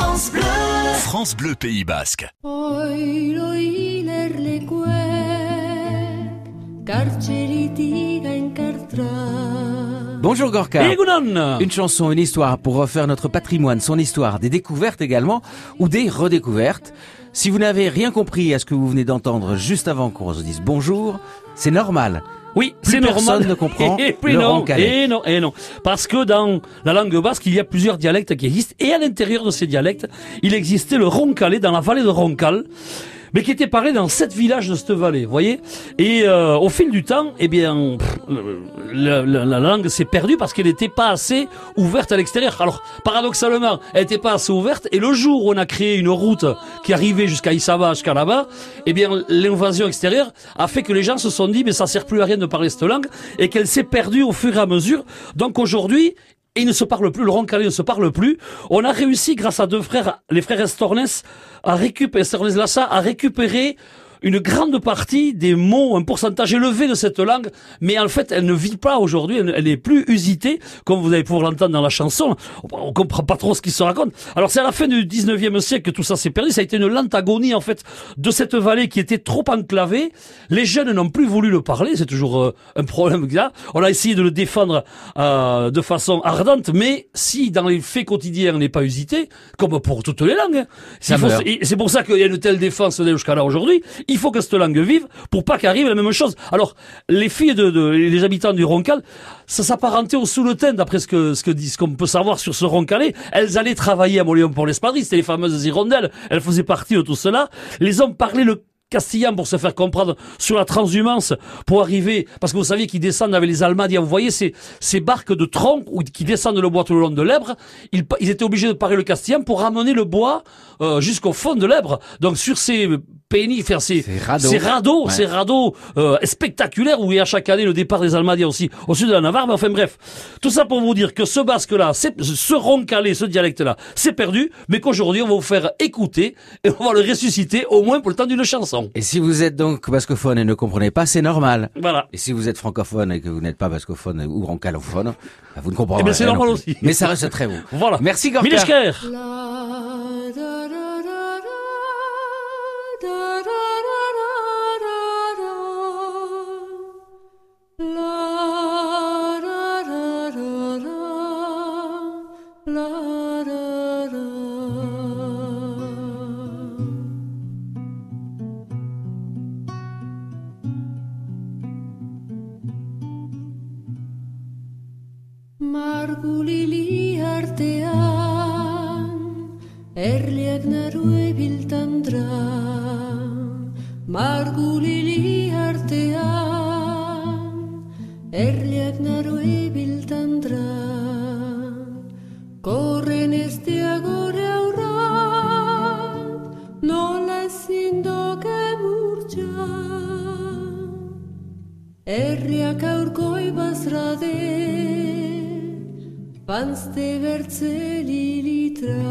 France Bleu. France Bleu Pays Basque. Bonjour Gorka. Une chanson, une histoire pour refaire notre patrimoine, son histoire, des découvertes également ou des redécouvertes. Si vous n'avez rien compris à ce que vous venez d'entendre juste avant qu'on se dise bonjour, c'est normal. Oui, c'est normal. personne ne comprend Et puis le non, et non, et non. Parce que dans la langue basque, il y a plusieurs dialectes qui existent. Et à l'intérieur de ces dialectes, il existait le roncalais dans la vallée de Roncal. Mais qui était parlé dans sept villages de cette vallée, vous voyez Et euh, au fil du temps, eh bien, le- la langue s'est perdue parce qu'elle n'était pas assez ouverte à l'extérieur. Alors, paradoxalement, elle n'était pas assez ouverte. Et le jour où on a créé une route qui arrivait jusqu'à Isaba, jusqu'à là-bas, eh bien, l'invasion extérieure a fait que les gens se sont dit, mais ça sert plus à rien de parler cette langue, et qu'elle s'est perdue au fur et à mesure. Donc aujourd'hui, et il ne se parle plus, le roncalais ne se parle plus. On a réussi, grâce à deux frères, les frères Estornes, à récupérer, Lassa, à récupérer une grande partie des mots, un pourcentage élevé de cette langue, mais en fait, elle ne vit pas aujourd'hui, elle, n'est plus usitée, comme vous allez pouvoir l'entendre dans la chanson. On comprend pas trop ce qui se raconte. Alors, c'est à la fin du 19e siècle que tout ça s'est perdu. Ça a été une lente agonie, en fait, de cette vallée qui était trop enclavée. Les jeunes n'ont plus voulu le parler. C'est toujours euh, un problème a. On a essayé de le défendre euh, de façon ardente, mais si dans les faits quotidiens on n'est pas usité, comme pour toutes les langues, hein, c'est pour ça qu'il y a une telle défense jusqu'à là aujourd'hui. Il faut que cette langue vive pour pas qu'arrive la même chose. Alors, les filles de, les habitants du Roncal, ça s'apparentait au sous le teint, d'après ce que ce que dit, qu'on peut savoir sur ce Roncalais. Elles allaient travailler à Moléon pour l'espadrille, c'était les fameuses hirondelles. Elles faisaient partie de tout cela. Les hommes parlaient le castillan pour se faire comprendre sur la transhumance pour arriver parce que vous saviez qu'ils descendent avec les Almadiens vous voyez ces ces barques de tronc qui descendent le bois tout le long de l'Ebre ils, ils étaient obligés de parler le castillan pour ramener le bois euh, jusqu'au fond de l'Ebre donc sur ces pénis faire ces Ces radeaux. ces radeaux, Ouais. ces radeaux euh, spectaculaires où il y a chaque année le départ des Almadiens aussi au sud de la Navarre. Mais enfin bref, tout ça pour vous dire que ce basque-là, c'est- ce roncalais, ce dialecte-là, c'est perdu, mais qu'aujourd'hui on va vous faire écouter et on va le ressusciter au moins pour le temps d'une chanson. Et si vous êtes donc bascophone et ne comprenez pas, c'est normal. Voilà. Et si vous êtes francophone et que vous n'êtes pas bascophone ou roncalophone, bah, vous ne comprenez Eh bien, c'est normal aussi. Mais ça reste très beau. Voilà. Merci Gorka. Margulili artean Erliak naru ebiltan dra Margulili artean Erliak naru ebiltan dra Korren ez diagore aurra Nola ezin doke burtsa Erriak aurkoi bazradea panzte bertze lilitra.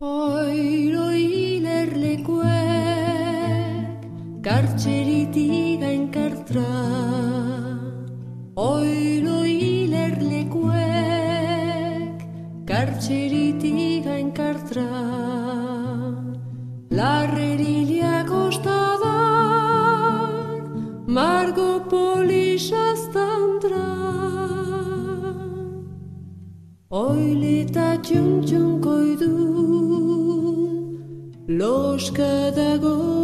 Oiro hilerlekuek, kartxeritik gain kartra. Oiro hilerlekuek, kartxeritik gain Argopolisha standrá. Oilita chun chun koidun, los cadagos.